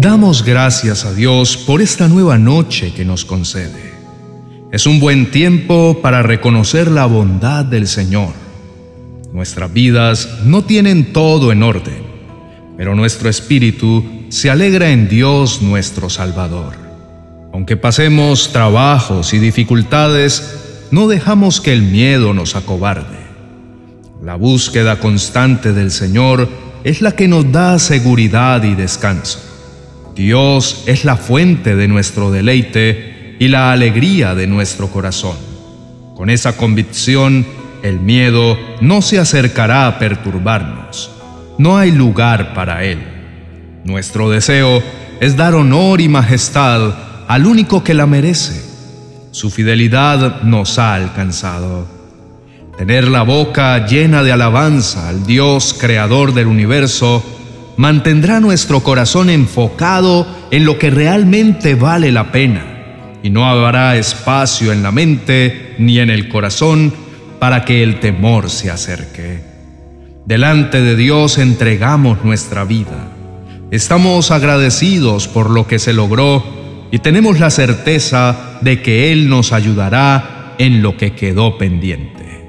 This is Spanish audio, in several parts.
Damos gracias a Dios por esta nueva noche que nos concede. Es un buen tiempo para reconocer la bondad del Señor. Nuestras vidas no tienen todo en orden, pero nuestro espíritu se alegra en Dios nuestro Salvador. Aunque pasemos trabajos y dificultades, no dejamos que el miedo nos acobarde. La búsqueda constante del Señor es la que nos da seguridad y descanso. Dios es la fuente de nuestro deleite y la alegría de nuestro corazón. Con esa convicción, el miedo no se acercará a perturbarnos. No hay lugar para él. Nuestro deseo es dar honor y majestad al único que la merece. Su fidelidad nos ha alcanzado. Tener la boca llena de alabanza al Dios creador del universo mantendrá nuestro corazón enfocado en lo que realmente vale la pena y no habrá espacio en la mente ni en el corazón para que el temor se acerque. Delante de Dios entregamos nuestra vida. Estamos agradecidos por lo que se logró y tenemos la certeza de que Él nos ayudará en lo que quedó pendiente.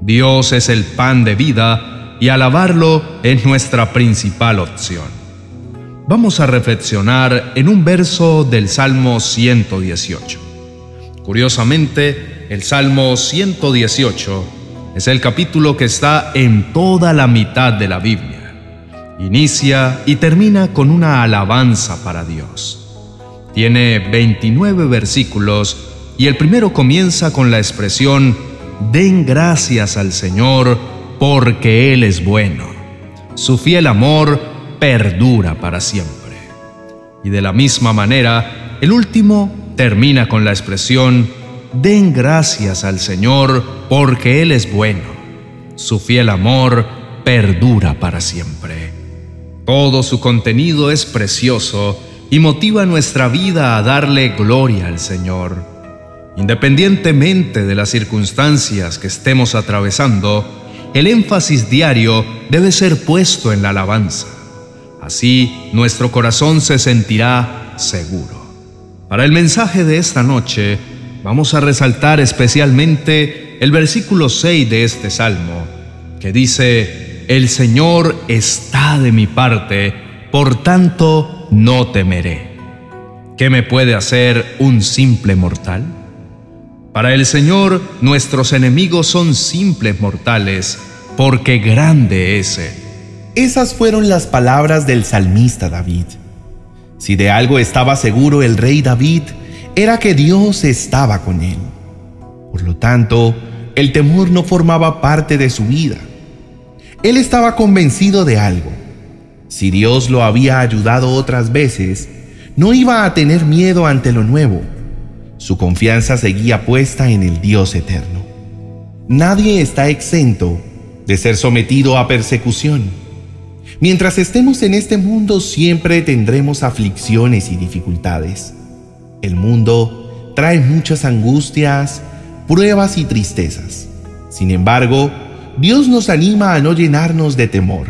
Dios es el pan de vida y alabarlo es nuestra principal opción. Vamos a reflexionar en un verso del Salmo 118. Curiosamente, el Salmo 118 es el capítulo que está en toda la mitad de la Biblia. Inicia y termina con una alabanza para Dios. Tiene 29 versículos y el primero comienza con la expresión, Den gracias al Señor porque Él es bueno. Su fiel amor perdura para siempre. Y de la misma manera, el último termina con la expresión, den gracias al Señor porque Él es bueno. Su fiel amor perdura para siempre. Todo su contenido es precioso y motiva nuestra vida a darle gloria al Señor. Independientemente de las circunstancias que estemos atravesando, el énfasis diario debe ser puesto en la alabanza. Así nuestro corazón se sentirá seguro. Para el mensaje de esta noche, vamos a resaltar especialmente el versículo 6 de este salmo, que dice, El Señor está de mi parte, por tanto no temeré. ¿Qué me puede hacer un simple mortal? Para el Señor, nuestros enemigos son simples mortales, porque grande es Él. Esas fueron las palabras del salmista David. Si de algo estaba seguro el rey David, era que Dios estaba con él. Por lo tanto, el temor no formaba parte de su vida. Él estaba convencido de algo. Si Dios lo había ayudado otras veces, no iba a tener miedo ante lo nuevo su confianza seguía puesta en el Dios eterno. Nadie está exento de ser sometido a persecución. Mientras estemos en este mundo siempre tendremos aflicciones y dificultades. El mundo trae muchas angustias, pruebas y tristezas. Sin embargo, Dios nos anima a no llenarnos de temor,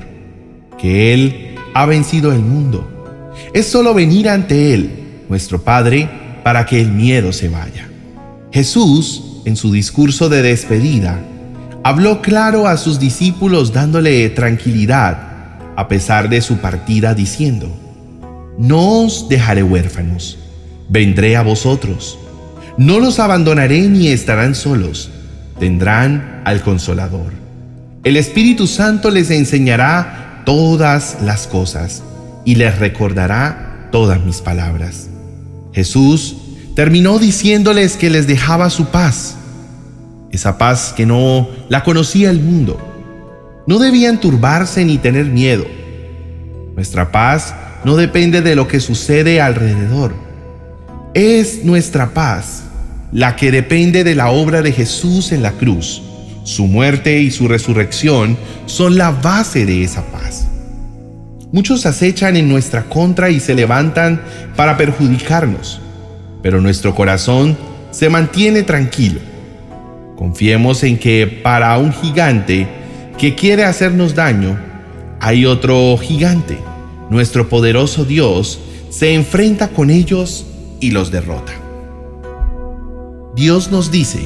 que Él ha vencido el mundo. Es solo venir ante Él, nuestro Padre, para que el miedo se vaya. Jesús, en su discurso de despedida, habló claro a sus discípulos dándole tranquilidad a pesar de su partida diciendo, No os dejaré huérfanos, vendré a vosotros, no los abandonaré ni estarán solos, tendrán al consolador. El Espíritu Santo les enseñará todas las cosas y les recordará todas mis palabras. Jesús terminó diciéndoles que les dejaba su paz, esa paz que no la conocía el mundo. No debían turbarse ni tener miedo. Nuestra paz no depende de lo que sucede alrededor. Es nuestra paz la que depende de la obra de Jesús en la cruz. Su muerte y su resurrección son la base de esa paz. Muchos acechan en nuestra contra y se levantan para perjudicarnos, pero nuestro corazón se mantiene tranquilo. Confiemos en que para un gigante que quiere hacernos daño, hay otro gigante, nuestro poderoso Dios, se enfrenta con ellos y los derrota. Dios nos dice,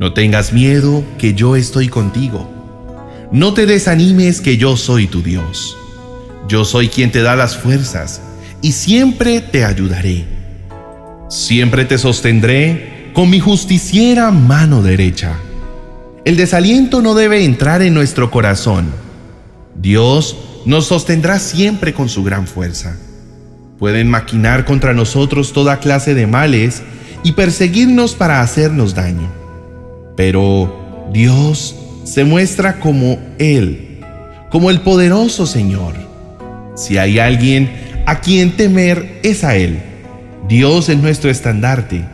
no tengas miedo que yo estoy contigo. No te desanimes que yo soy tu Dios. Yo soy quien te da las fuerzas y siempre te ayudaré. Siempre te sostendré con mi justiciera mano derecha. El desaliento no debe entrar en nuestro corazón. Dios nos sostendrá siempre con su gran fuerza. Pueden maquinar contra nosotros toda clase de males y perseguirnos para hacernos daño. Pero Dios se muestra como Él, como el poderoso Señor. Si hay alguien a quien temer es a Él. Dios es nuestro estandarte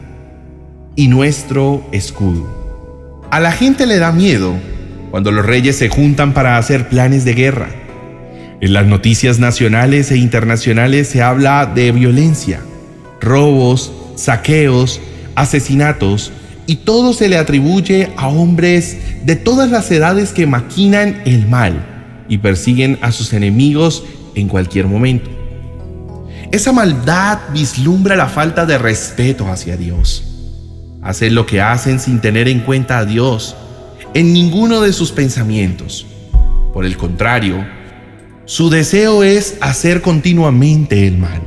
y nuestro escudo. A la gente le da miedo cuando los reyes se juntan para hacer planes de guerra. En las noticias nacionales e internacionales se habla de violencia, robos, saqueos, asesinatos y todo se le atribuye a hombres de todas las edades que maquinan el mal y persiguen a sus enemigos en cualquier momento. Esa maldad vislumbra la falta de respeto hacia Dios. Hacen lo que hacen sin tener en cuenta a Dios en ninguno de sus pensamientos. Por el contrario, su deseo es hacer continuamente el mal.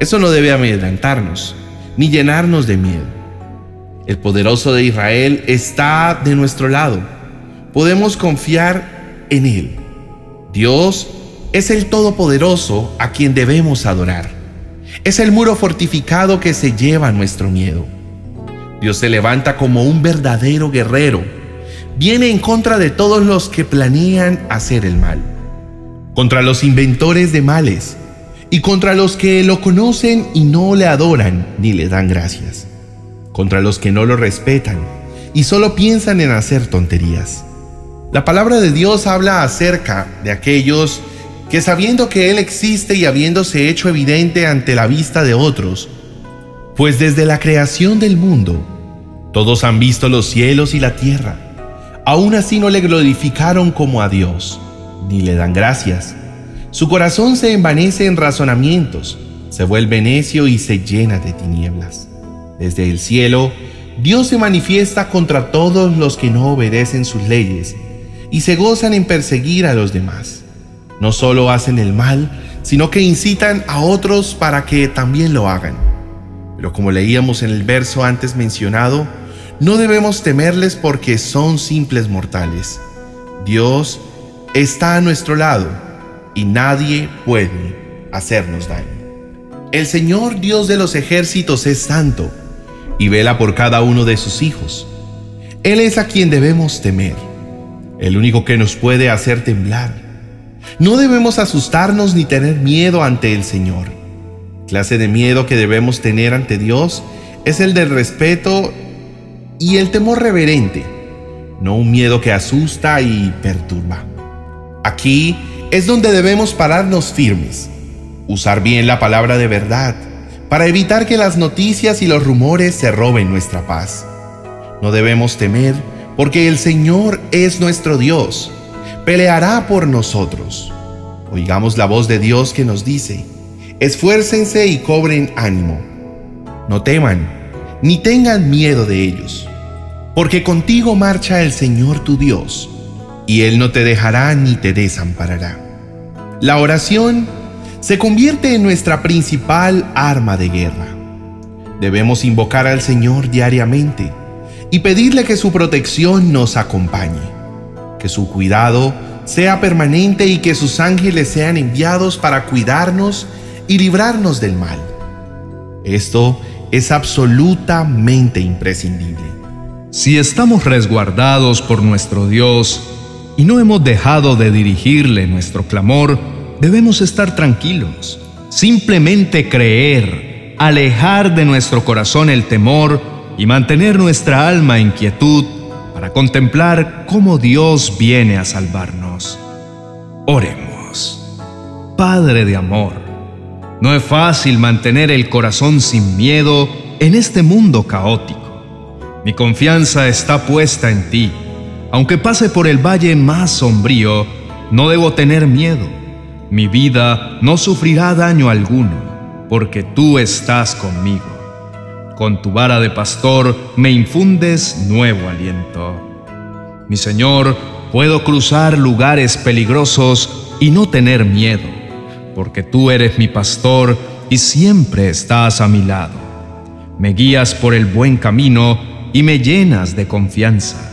Eso no debe amedrentarnos ni llenarnos de miedo. El poderoso de Israel está de nuestro lado. Podemos confiar en Él. Dios es el Todopoderoso a quien debemos adorar. Es el muro fortificado que se lleva nuestro miedo. Dios se levanta como un verdadero guerrero. Viene en contra de todos los que planean hacer el mal. Contra los inventores de males y contra los que lo conocen y no le adoran ni le dan gracias, contra los que no lo respetan y solo piensan en hacer tonterías. La palabra de Dios habla acerca de aquellos que sabiendo que Él existe y habiéndose hecho evidente ante la vista de otros, pues desde la creación del mundo, todos han visto los cielos y la tierra, aún así no le glorificaron como a Dios, ni le dan gracias su corazón se envanece en razonamientos, se vuelve necio y se llena de tinieblas. Desde el cielo, Dios se manifiesta contra todos los que no obedecen sus leyes y se gozan en perseguir a los demás. No solo hacen el mal, sino que incitan a otros para que también lo hagan. Pero como leíamos en el verso antes mencionado, no debemos temerles porque son simples mortales. Dios está a nuestro lado y nadie puede hacernos daño. El Señor Dios de los ejércitos es santo y vela por cada uno de sus hijos. Él es a quien debemos temer, el único que nos puede hacer temblar. No debemos asustarnos ni tener miedo ante el Señor. clase de miedo que debemos tener ante Dios es el del respeto y el temor reverente, no un miedo que asusta y perturba. Aquí es donde debemos pararnos firmes, usar bien la palabra de verdad, para evitar que las noticias y los rumores se roben nuestra paz. No debemos temer, porque el Señor es nuestro Dios, peleará por nosotros. Oigamos la voz de Dios que nos dice, esfuércense y cobren ánimo. No teman, ni tengan miedo de ellos, porque contigo marcha el Señor tu Dios, y Él no te dejará ni te desamparará. La oración se convierte en nuestra principal arma de guerra. Debemos invocar al Señor diariamente y pedirle que su protección nos acompañe, que su cuidado sea permanente y que sus ángeles sean enviados para cuidarnos y librarnos del mal. Esto es absolutamente imprescindible. Si estamos resguardados por nuestro Dios y no hemos dejado de dirigirle nuestro clamor, debemos estar tranquilos, simplemente creer, alejar de nuestro corazón el temor y mantener nuestra alma en quietud para contemplar cómo Dios viene a salvarnos. Oremos. Padre de amor, no es fácil mantener el corazón sin miedo en este mundo caótico. Mi confianza está puesta en ti. Aunque pase por el valle más sombrío, no debo tener miedo Mi vida no sufrirá daño alguno, porque tú estás conmigo. Con tu vara de pastor me infundes nuevo aliento. Mi Señor, puedo cruzar lugares peligrosos y no tener miedo, porque tú eres mi pastor y siempre estás a mi lado. Me guías por el buen camino y me llenas de confianza.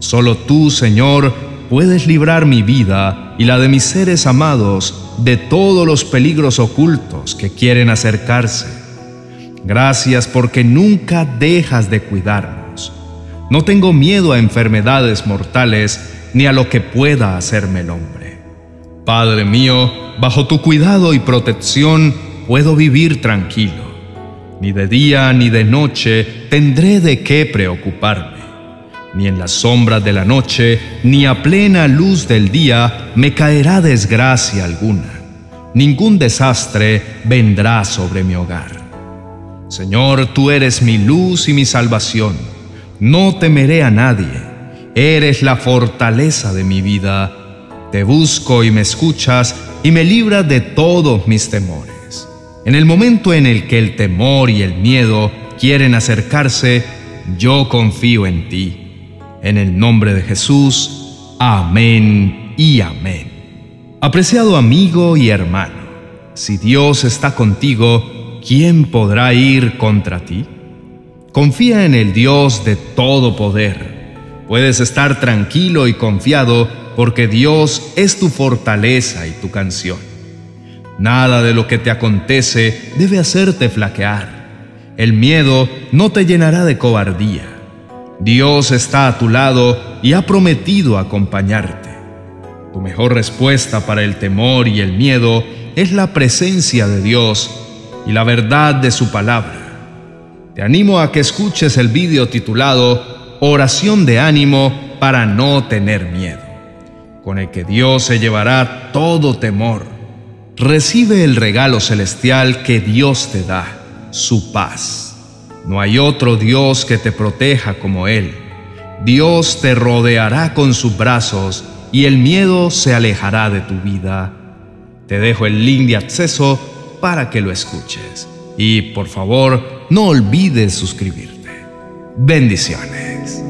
Solo tú, Señor, puedes librar mi vida y la de mis seres amados de todos los peligros ocultos que quieren acercarse. Gracias porque nunca dejas de cuidarnos. No tengo miedo a enfermedades mortales ni a lo que pueda hacerme el hombre. Padre mío, bajo tu cuidado y protección puedo vivir tranquilo. Ni de día ni de noche tendré de qué preocuparme. Ni en las sombras de la noche, ni a plena luz del día me caerá desgracia alguna. Ningún desastre vendrá sobre mi hogar. Señor, tú eres mi luz y mi salvación. No temeré a nadie. Eres la fortaleza de mi vida. Te busco y me escuchas y me libras de todos mis temores. En el momento en el que el temor y el miedo quieren acercarse, yo confío en ti. En el nombre de Jesús, amén y amén. Apreciado amigo y hermano, si Dios está contigo, ¿quién podrá ir contra ti? Confía en el Dios de todo poder. Puedes estar tranquilo y confiado porque Dios es tu fortaleza y tu canción. Nada de lo que te acontece debe hacerte flaquear. El miedo no te llenará de cobardía. Dios está a tu lado y ha prometido acompañarte. Tu mejor respuesta para el temor y el miedo es la presencia de Dios y la verdad de su palabra. Te animo a que escuches el vídeo titulado Oración de ánimo para no tener miedo, con el que Dios se llevará todo temor. Recibe el regalo celestial que Dios te da, su paz. No hay otro Dios que te proteja como Él. Dios te rodeará con sus brazos y el miedo se alejará de tu vida. Te dejo el link de acceso para que lo escuches. Y por favor, no olvides suscribirte. Bendiciones.